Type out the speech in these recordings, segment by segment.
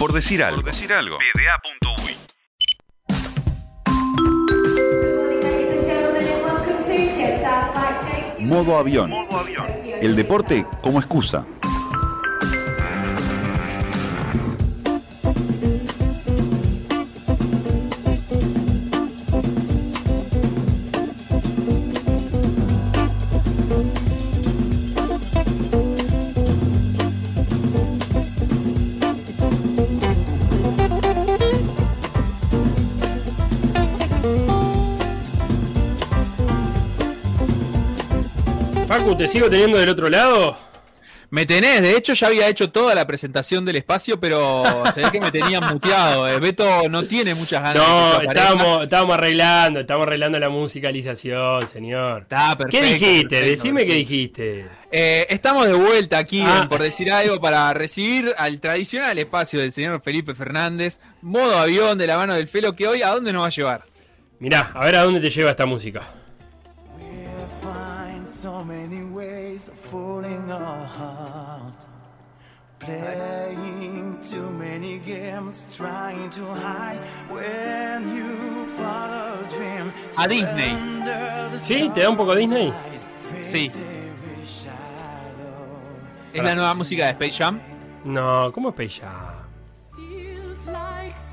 Por decir algo. Por decir algo. PDA.uy. Modo avión. Modo avión. El deporte como excusa. Facu, ¿te sigo teniendo del otro lado? Me tenés, de hecho ya había hecho toda la presentación del espacio, pero se ve que me tenían muteado. El Beto no tiene muchas ganas. No, estábamos, estábamos arreglando, estábamos arreglando la musicalización, señor. Está perfecto. ¿Qué dijiste? Decime qué dijiste. Eh, estamos de vuelta aquí, ah. por decir algo, para recibir al tradicional espacio del señor Felipe Fernández, modo avión de la mano del Felo, que hoy a dónde nos va a llevar. Mirá, a ver a dónde te lleva esta música. Playing too many games, trying to hide when you follow dream. A Disney. ¿Sí? ¿Te da un poco Disney? Sí. ¿Es la nueva música de Space Jam? No, ¿cómo Space Jam?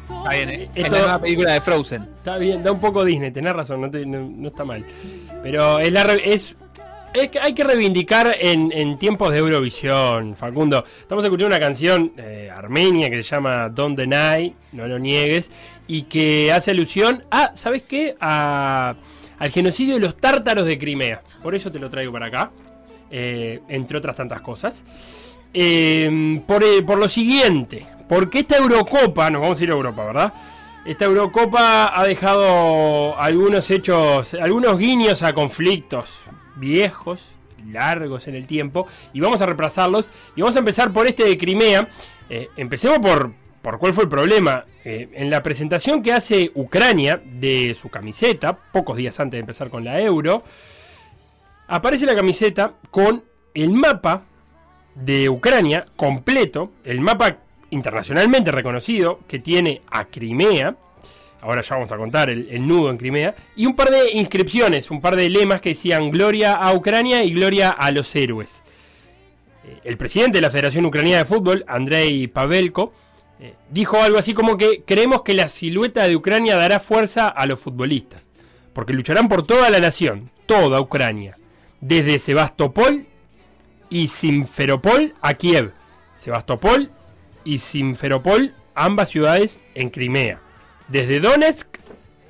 Está bien, ¿eh? es la nueva película de Frozen. Está bien, da un poco Disney, tenés razón, no, no, está mal. Pero es, la, es hay que reivindicar en, tiempos de Eurovisión, Facundo. Estamos escuchando una canción eh, armenia que se llama Don't Deny, no lo niegues, y que hace alusión a, ¿sabes qué? al genocidio de los tártaros de Crimea. Por eso te lo traigo para acá, eh, entre otras tantas cosas. Eh, por, por lo siguiente, porque esta Eurocopa, nos vamos a ir a Europa, ¿verdad? Esta Eurocopa ha dejado algunos hechos, algunos guiños a conflictos viejos, largos en el tiempo, y vamos a reemplazarlos. Y vamos a empezar por este de Crimea. Eh, empecemos por, por cuál fue el problema. Eh, en la presentación que hace Ucrania de su camiseta, pocos días antes de empezar con la Euro, aparece la camiseta con el mapa de Ucrania completo, el mapa internacionalmente reconocido que tiene a Crimea, ahora ya vamos a contar el, nudo en Crimea, y un par de inscripciones, un par de lemas que decían Gloria a Ucrania y Gloria a los héroes. Eh, el presidente de la Federación Ucraniana de Fútbol, Andrei Pavelko, eh, dijo algo así como que creemos que la silueta de Ucrania dará fuerza a los futbolistas, porque lucharán por toda la nación, toda Ucrania, desde Sebastopol y Simferopol a Kiev. Sebastopol y Simferopol, ambas ciudades en Crimea desde Donetsk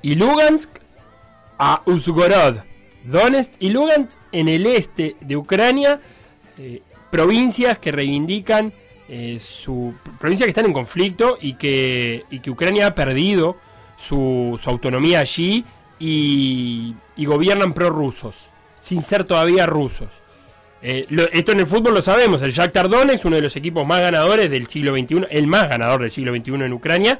y Lugansk a Uzgorod. Donetsk y Lugansk en el este de Ucrania, eh, provincias que reivindican eh, su. provincias que están en conflicto y que, que Ucrania ha perdido su, autonomía allí y, gobiernan prorrusos, sin ser todavía rusos. Eh, esto en el fútbol lo sabemos, el Shakhtar Donetsk, uno de los equipos más ganadores del siglo XXI, el más ganador del siglo XXI en Ucrania,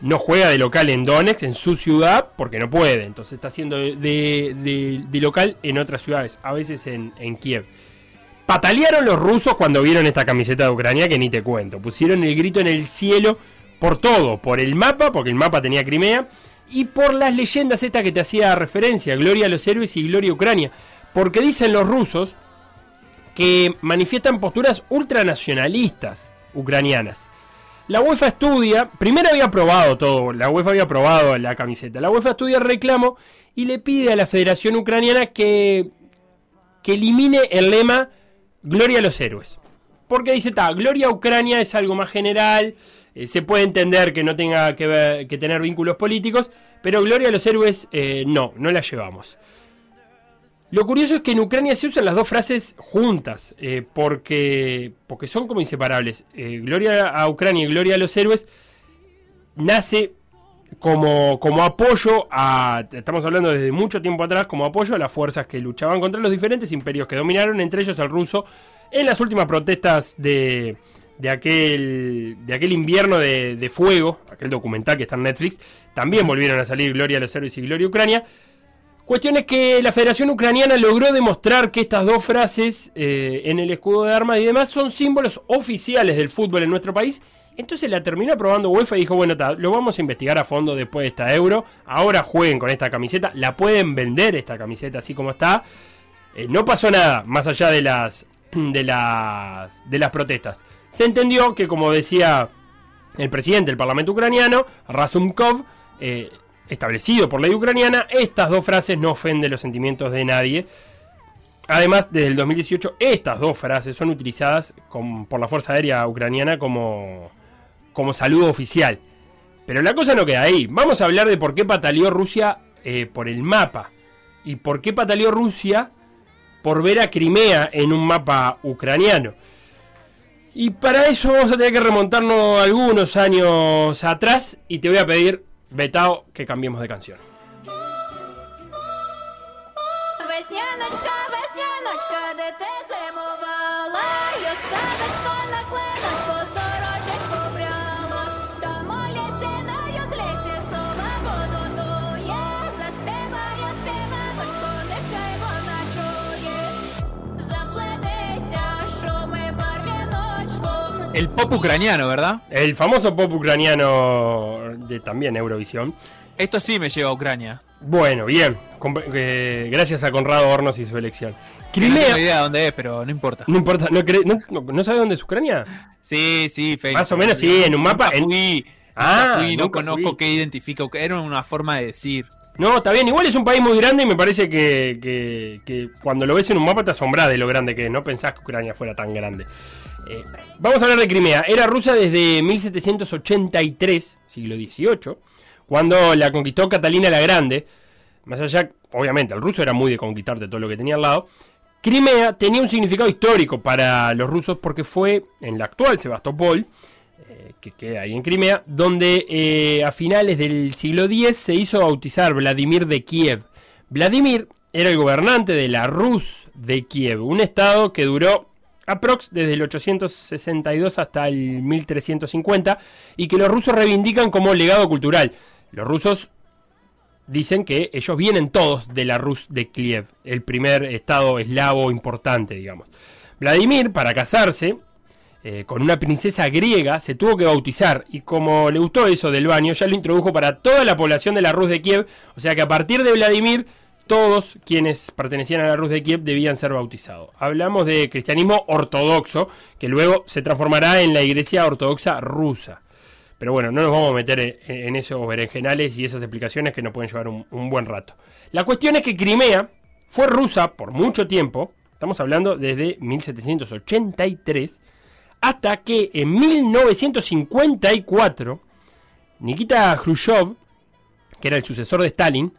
no juega de local en Donetsk, en su ciudad, porque no puede. Entonces está haciendo de, local en otras ciudades, a veces en, Kiev. Patalearon los rusos cuando vieron esta camiseta de Ucrania, que ni te cuento. Pusieron el grito en el cielo por todo, por el mapa, porque el mapa tenía Crimea, y por las leyendas estas que te hacía referencia, Gloria a los héroes y Gloria a Ucrania. Porque dicen los rusos que manifiestan posturas ultranacionalistas ucranianas. La UEFA estudia, primero había aprobado todo, la UEFA había aprobado la camiseta. La UEFA estudia el reclamo y le pide a la Federación Ucraniana que, que elimine el lema Gloria a los héroes. Porque dice, ta, Gloria a Ucrania es algo más general, eh, se puede entender que no tenga que, que, tener vínculos políticos, pero Gloria a los héroes eh, no, no la llevamos. Lo curioso es que en Ucrania se usan las dos frases juntas, eh, porque, porque son como inseparables. Eh, gloria a Ucrania y Gloria a los héroes nace como, como apoyo a, estamos hablando desde mucho tiempo atrás, como apoyo a las fuerzas que luchaban contra los diferentes imperios que dominaron, entre ellos el ruso, en las últimas protestas de, de aquel, de aquel invierno de, de fuego, aquel documental que está en Netflix, también volvieron a salir Gloria a los héroes y Gloria a Ucrania Cuestión es que la Federación Ucraniana logró demostrar que estas dos frases eh, en el escudo de armas y demás son símbolos oficiales del fútbol en nuestro país. Entonces la terminó aprobando UEFA y dijo, bueno, lo vamos a investigar a fondo después de esta euro. Ahora jueguen con esta camiseta. La pueden vender esta camiseta así como está. Eh, no pasó nada más allá de las, de, las, de las protestas. Se entendió que, como decía el presidente del Parlamento ucraniano, Razumkov, eh, establecido por ley ucraniana, estas dos frases no ofenden los sentimientos de nadie. Además, desde el 2018, estas dos frases son utilizadas por la Fuerza Aérea Ucraniana como, como saludo oficial. Pero la cosa no queda ahí. Vamos a hablar de por qué pataleó Rusia eh, por el mapa. Y por qué pataleó Rusia por ver a Crimea en un mapa ucraniano. Y para eso vamos a tener que remontarnos algunos años atrás y te voy a pedir Betao, que cambiemos de canción. El pop ucraniano, ¿verdad? El famoso pop ucraniano de también Eurovisión. Esto sí me lleva a Ucrania. Bueno, bien. Eh, gracias a Conrado Hornos y su elección. Crimea. No tengo idea dónde es, pero no importa. No importa. ¿No, no, sabe dónde es Ucrania? Sí, sí, Más o menos, sí, en un mapa. Fui, ah, no conozco qué identifica. Era una forma de decir. No, está bien. Igual es un país muy grande y me parece que, que, que cuando lo ves en un mapa te asombras de lo grande que es. No pensás que Ucrania fuera tan grande. Eh, vamos a hablar de Crimea. Era rusa desde 1783, siglo XVIII, cuando la conquistó Catalina la Grande. Más allá, obviamente, el ruso era muy de conquistarte todo lo que tenía al lado. Crimea tenía un significado histórico para los rusos porque fue en la actual Sebastopol, eh, que queda ahí en Crimea, donde eh, a finales del siglo X se hizo bautizar Vladimir de Kiev. Vladimir era el gobernante de la Rus de Kiev, un estado que duró aprox desde el 862 hasta el 1350 y que los rusos reivindican como legado cultural. Los rusos dicen que ellos vienen todos de la Rus de Kiev, el primer estado eslavo importante, digamos. Vladimir, para casarse eh, con una princesa griega, se tuvo que bautizar y como le gustó eso del baño, ya lo introdujo para toda la población de la Rus de Kiev, o sea que a partir de Vladimir todos quienes pertenecían a la Rus de Kiev debían ser bautizados. Hablamos de cristianismo ortodoxo, que luego se transformará en la iglesia ortodoxa rusa. Pero bueno, no nos vamos a meter en, esos berenjenales y esas explicaciones que nos pueden llevar un, un buen rato. La cuestión es que Crimea fue rusa por mucho tiempo, estamos hablando desde 1783, hasta que en 1954 Nikita Khrushchev, que era el sucesor de Stalin,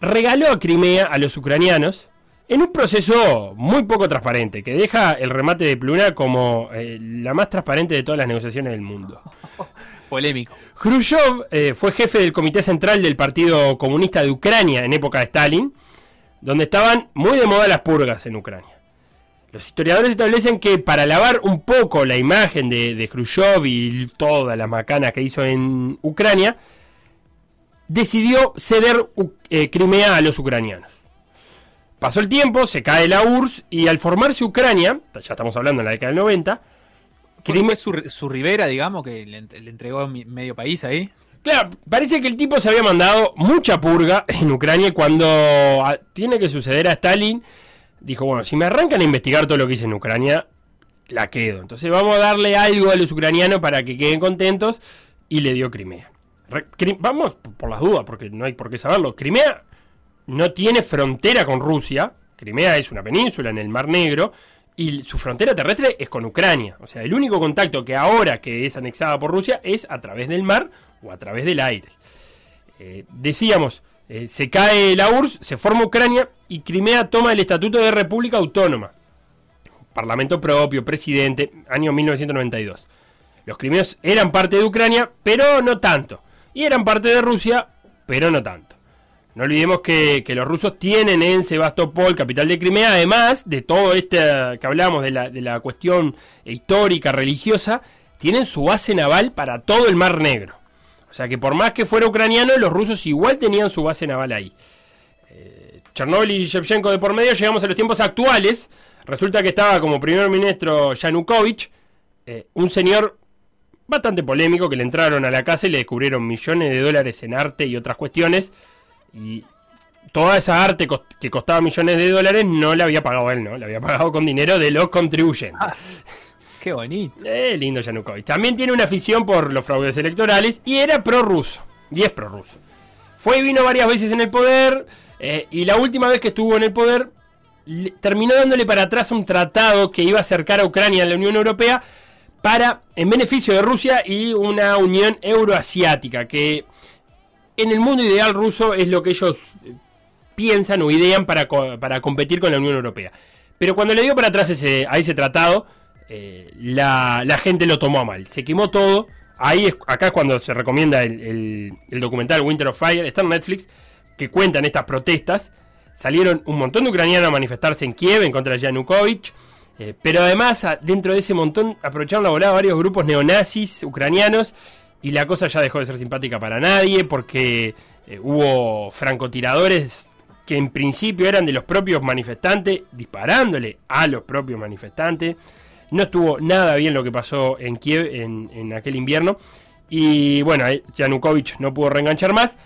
regaló a Crimea a los ucranianos en un proceso muy poco transparente, que deja el remate de Pluna como eh, la más transparente de todas las negociaciones del mundo. Polémico. Khrushchev eh, fue jefe del Comité Central del Partido Comunista de Ucrania en época de Stalin, donde estaban muy de moda las purgas en Ucrania. Los historiadores establecen que para lavar un poco la imagen de, de Khrushchev y toda la macana que hizo en Ucrania, decidió ceder eh, Crimea a los ucranianos. Pasó el tiempo, se cae la URSS y al formarse Ucrania, ya estamos hablando en la década del 90, Crimea... Su, su, ribera, digamos, que le, entregó medio país ahí. Claro, parece que el tipo se había mandado mucha purga en Ucrania y cuando ah, tiene que suceder a Stalin, dijo, bueno, si me arrancan a investigar todo lo que hice en Ucrania, la quedo. Entonces vamos a darle algo a los ucranianos para que queden contentos y le dio Crimea. Vamos por las dudas, porque no hay por qué saberlo. Crimea no tiene frontera con Rusia. Crimea es una península en el Mar Negro. Y su frontera terrestre es con Ucrania. O sea, el único contacto que ahora que es anexada por Rusia es a través del mar o a través del aire. Eh, decíamos, eh, se cae la URSS, se forma Ucrania y Crimea toma el estatuto de República Autónoma. Parlamento propio, presidente, año 1992. Los crimeos eran parte de Ucrania, pero no tanto y eran parte de Rusia, pero no tanto. No olvidemos que, los rusos tienen en Sebastopol, capital de Crimea, además de todo este que hablamos de la, de la cuestión histórica, religiosa, tienen su base naval para todo el Mar Negro. O sea que por más que fuera ucraniano, los rusos igual tenían su base naval ahí. Chernóbil y Shevchenko de por medio, llegamos a los tiempos actuales. Resulta que estaba como primer ministro Yanukovych, eh, un señor bastante polémico que le entraron a la casa y le descubrieron millones de dólares en arte y otras cuestiones. Y toda esa arte que costaba millones de dólares no la había pagado él, ¿no? La había pagado con dinero de los contribuyentes. Ah, qué bonito. Eh, lindo Yanukovych. También tiene una afición por los fraudes electorales y era prorruso. Y es prorruso. Fue y vino varias veces en el poder. Eh, y la última vez que estuvo en el poder, terminó dándole para atrás un tratado que iba a acercar a Ucrania a la Unión Europea para, en beneficio de Rusia y una unión euroasiática, que en el mundo ideal ruso es lo que ellos eh, piensan o idean para, para competir con la Unión Europea. Pero cuando le dio para atrás ese, a ese tratado, eh, la, gente lo tomó mal. Se quemó todo. Ahí es, acá es cuando se recomienda el, el documental Winter of Fire. Está en Netflix que cuentan estas protestas. Salieron un montón de ucranianos a manifestarse en Kiev en contra de Yanukovych. Eh, pero además, dentro de ese montón, aprovecharon la volada varios grupos neonazis ucranianos. Y la cosa ya dejó de ser simpática para nadie. Porque eh, hubo francotiradores que en principio eran de los propios manifestantes, disparándole a los propios manifestantes. No estuvo nada bien lo que pasó en Kiev en, en aquel invierno. Y bueno, Yanukovych no pudo reenganchar más.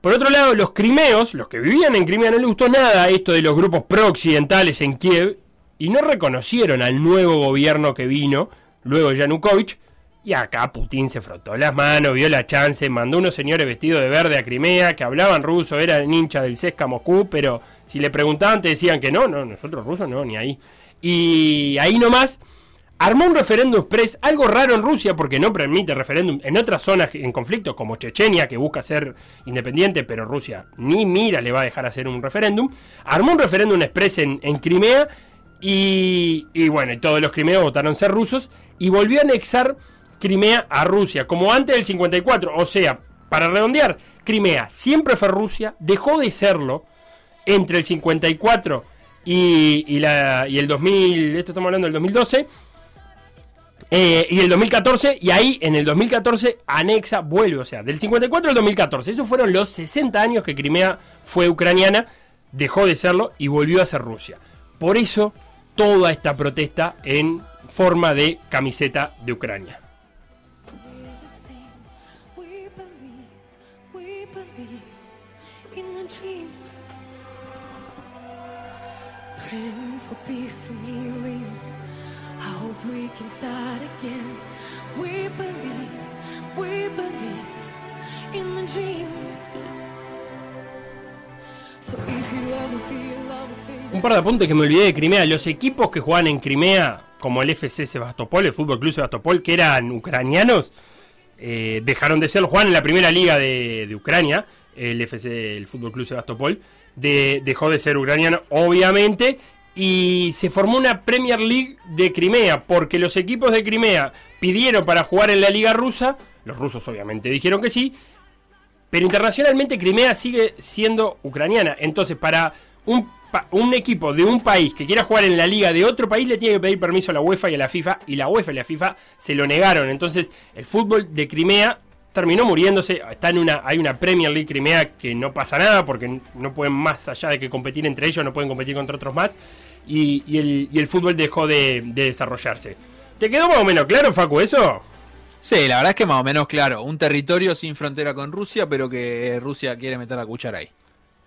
Por otro lado, los crimeos, los que vivían en Crimea, no les gustó nada esto de los grupos pro-occidentales en Kiev y no reconocieron al nuevo gobierno que vino, luego Yanukovych, y acá Putin se frotó las manos, vio la chance, mandó unos señores vestidos de verde a Crimea que hablaban ruso, eran hincha del CESCA Moscú, pero si le preguntaban te decían que no, no, nosotros rusos no, ni ahí. Y ahí nomás Armó un referéndum express, algo raro en Rusia porque no permite referéndum en otras zonas en conflicto, como Chechenia, que busca ser independiente, pero Rusia ni mira le va a dejar hacer un referéndum. Armó un referéndum express en, Crimea y, y, bueno, y todos los crimeos votaron ser rusos y volvió a anexar Crimea a Rusia, como antes del 54. O sea, para redondear, Crimea siempre fue Rusia, dejó de serlo entre el 54 y, y, el 2000, esto estamos hablando del 2012 eh, y el 2014, y ahí en el 2014 anexa, vuelve, o sea, del 54 al 2014. Esos fueron los 60 años que Crimea fue ucraniana, dejó de serlo y volvió a ser Rusia. Por eso, toda esta protesta en forma de camiseta de Ucrania. Un par de apuntes que me olvidé de Crimea. Los equipos que juegan en Crimea, como el FC Sebastopol, el Fútbol Club Sebastopol, que eran ucranianos, eh, dejaron de ser, jugaban en la primera liga de, Ucrania, el FC, el Fútbol Club Sebastopol, dejó de ser ucraniano, obviamente, y se formó una Premier League de Crimea, porque los equipos de Crimea pidieron para jugar en la liga rusa, los rusos obviamente dijeron que sí, pero internacionalmente Crimea sigue siendo ucraniana. Entonces, para un, equipo de un país que quiera jugar en la liga de otro país, le tiene que pedir permiso a la UEFA y a la FIFA. Y la UEFA y la FIFA se lo negaron. Entonces, el fútbol de Crimea terminó muriéndose. Está en una, hay una Premier League Crimea que no pasa nada porque no pueden más allá de que competir entre ellos, no pueden competir contra otros más. Y, el, fútbol dejó de, de desarrollarse. ¿Te quedó más o menos claro, Facu, eso? Sí, la verdad es que más o menos claro. Un territorio sin frontera con Rusia, pero que Rusia quiere meter la cuchara ahí.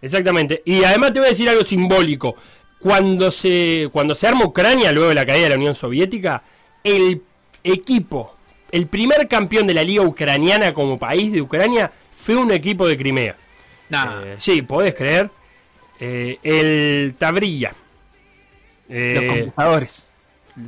Exactamente. Y además te voy a decir algo simbólico. Cuando se, cuando se arma Ucrania, luego de la caída de la Unión Soviética, el equipo, el primer campeón de la liga ucraniana como país de Ucrania fue un equipo de Crimea. Eh, sí, podés creer. Eh, el Tabrilla. los eh, conquistadores.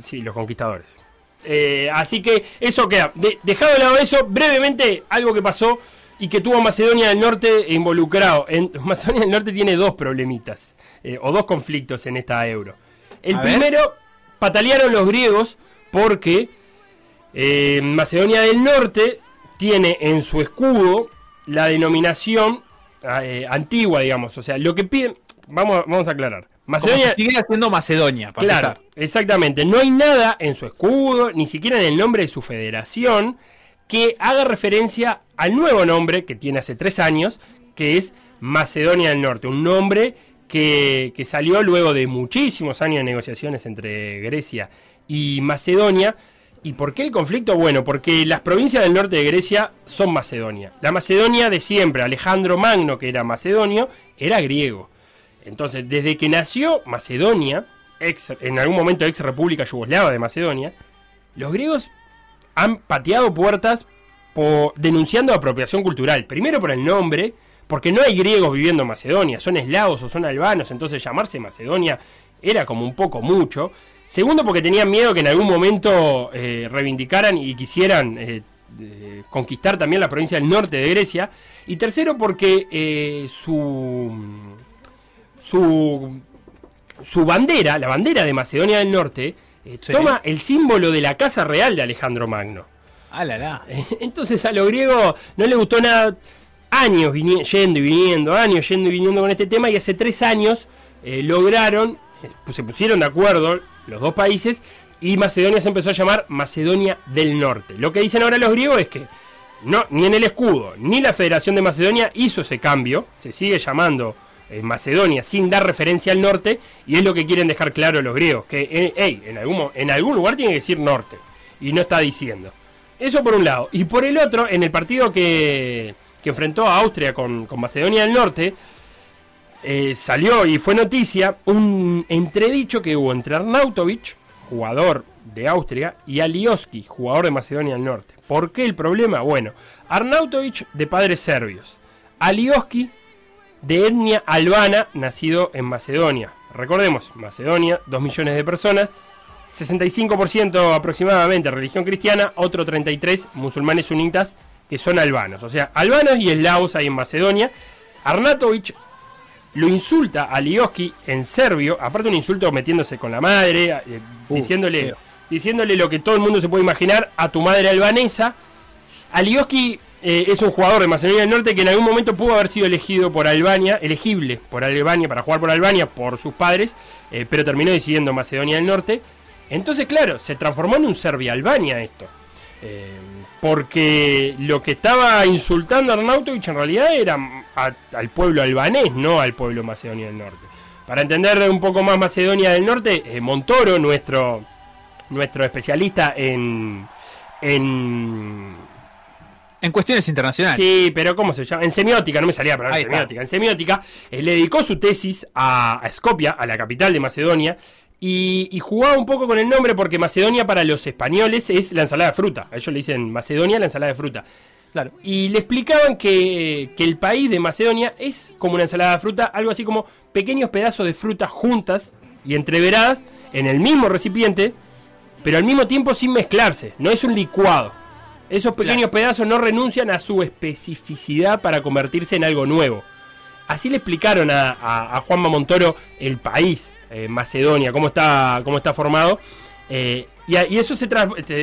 Sí, los conquistadores. Eh, así que eso queda. dejado de lado eso, brevemente algo que pasó y que tuvo Macedonia del Norte involucrado. En, Macedonia del Norte tiene dos problemitas eh, o dos conflictos en esta euro. El primero, patalearon los griegos porque eh, Macedonia del Norte tiene en su escudo la denominación antigua, digamos. O sea, lo que piden, vamos, vamos a aclarar. Macedonia sigue haciendo Macedonia, para claro, exactamente. No hay nada en su escudo, ni siquiera en el nombre de su federación, que haga referencia al nuevo nombre que tiene hace tres años, que es Macedonia del Norte. Un nombre que, que salió luego de muchísimos años de negociaciones entre Grecia y Macedonia. ¿Y por qué el conflicto? Bueno, porque las provincias del norte de Grecia son Macedonia. La Macedonia de siempre, Alejandro Magno, que era macedonio, era griego. Entonces, desde que nació Macedonia, en algún momento ex República Yugoslava de Macedonia, los griegos han pateado puertas denunciando apropiación cultural. Primero por el nombre, porque no hay griegos viviendo en Macedonia, son eslavos o son albanos, entonces llamarse Macedonia era como un poco mucho. Segundo, porque tenían miedo que en algún momento eh, reivindicaran y quisieran eh, conquistar también la provincia del norte de Grecia. Y tercero, porque eh, su, su, su bandera, la bandera de Macedonia del Norte, toma el símbolo de la casa real de Alejandro Magno. Ah, la, la. Entonces a los griegos no les gustó nada. Años yendo y viniendo, años yendo y viniendo con este tema, y hace tres años lograron, se pusieron de acuerdo los dos países, y Macedonia se empezó a llamar Macedonia del Norte. Lo que dicen ahora los griegos es que no, ni en el escudo, ni la Federación de Macedonia hizo ese cambio, se sigue llamando eh, Macedonia sin dar referencia al norte, y es lo que quieren dejar claro los griegos, que eh, en, algún, en algún lugar tiene que decir norte, y no está diciendo. Eso por un lado. Y por el otro, en el partido que, que enfrentó a Austria con, con Macedonia del Norte, eh, salió y fue noticia un entredicho que hubo entre Arnautovic, jugador de Austria, y Alioski, jugador de Macedonia del Norte. ¿Por qué el problema? Bueno, Arnautovic de padres serbios, Alioski de etnia albana, nacido en Macedonia. Recordemos, Macedonia, 2 millones de personas, 65% aproximadamente religión cristiana, otro 33 musulmanes sunitas que son albanos. O sea, albanos y eslavos hay en Macedonia. Arnautovic lo insulta a Lioski en serbio, aparte un insulto metiéndose con la madre, eh, uh, diciéndole, diciéndole lo que todo el mundo se puede imaginar a tu madre albanesa. Alioski eh, es un jugador de Macedonia del Norte que en algún momento pudo haber sido elegido por Albania, elegible por Albania para jugar por Albania por sus padres, eh, pero terminó decidiendo Macedonia del Norte. Entonces, claro, se transformó en un Serbia-Albania esto. porque lo que estaba insultando a Arnautovic en realidad era al pueblo albanés, no al pueblo Macedonia del Norte. Para entender un poco más Macedonia del Norte, eh, Montoro, nuestro, nuestro especialista en, en en cuestiones internacionales. Sí, pero ¿cómo se llama? En semiótica, no me salía para semiótica. En semiótica, eh, le dedicó su tesis a, a, Skopia, a la capital de Macedonia, y, y, jugaba un poco con el nombre porque Macedonia para los españoles es la ensalada de fruta. ellos le dicen Macedonia la ensalada de fruta. Claro. Y le explicaban que, el país de Macedonia es como una ensalada de fruta, algo así como pequeños pedazos de fruta juntas y entreveradas en el mismo recipiente, pero al mismo tiempo sin mezclarse. No es un licuado. Esos pequeños pedazos no renuncian a su especificidad para convertirse en algo nuevo. Así le explicaron a, a, Juanma Montoro el país, eh, Macedonia, cómo está, cómo está formado. Eh, y, eso se,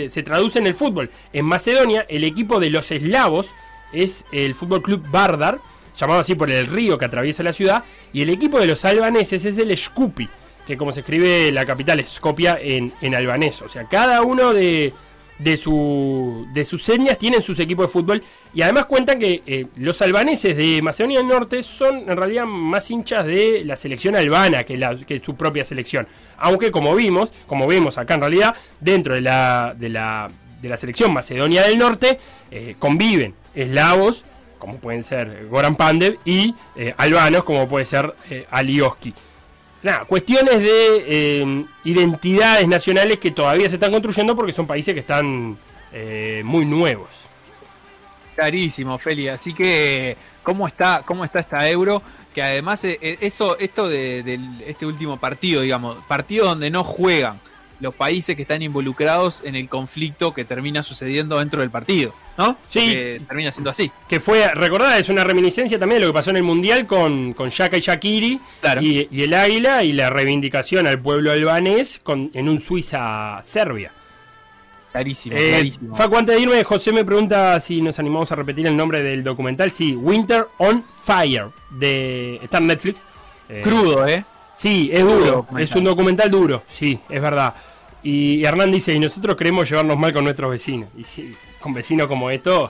se, traduce en el fútbol. En Macedonia, el equipo de los eslavos es el Fútbol Club Bardar, llamado así por el río que atraviesa la ciudad, y el equipo de los albaneses es el Skupi, que como se escribe la capital Skopia en, en albanés. O sea, cada uno de, de, su, de sus señas tienen sus equipos de fútbol y además cuentan que eh, los albaneses de Macedonia del Norte son en realidad más hinchas de la selección albana que, la, que su propia selección. Aunque como vimos, como vemos acá en realidad, dentro de la, de la, de la selección Macedonia del Norte eh, conviven eslavos, como pueden ser Goran Pandev, y eh, albanos, como puede ser Alioski nada, cuestiones de eh, identidades nacionales que todavía se están construyendo porque son países que están eh, muy nuevos. Clarísimo, Feli. Así que, ¿cómo está, cómo está esta euro? Que además, eh, eso, esto de, este último partido, digamos, partido donde no juegan los países que están involucrados en el conflicto que termina sucediendo dentro del partido, ¿no? Sí. Que termina siendo así. Que fue, recordada, es una reminiscencia también de lo que pasó en el Mundial con, con Yaka y Shakiri y, el Águila y la reivindicación al pueblo albanés con, en un Suiza-Serbia. Clarísimo, eh, clarísimo. Facu, antes de irme, José me pregunta si nos animamos a repetir el nombre del documental. Sí, Winter on Fire, de, está en Netflix. Eh, Crudo, ¿eh? Sí, es duro, es un documental duro, sí, es verdad. Y, Hernán dice, y nosotros queremos llevarnos mal con nuestros vecinos. Y sí, con vecinos como estos,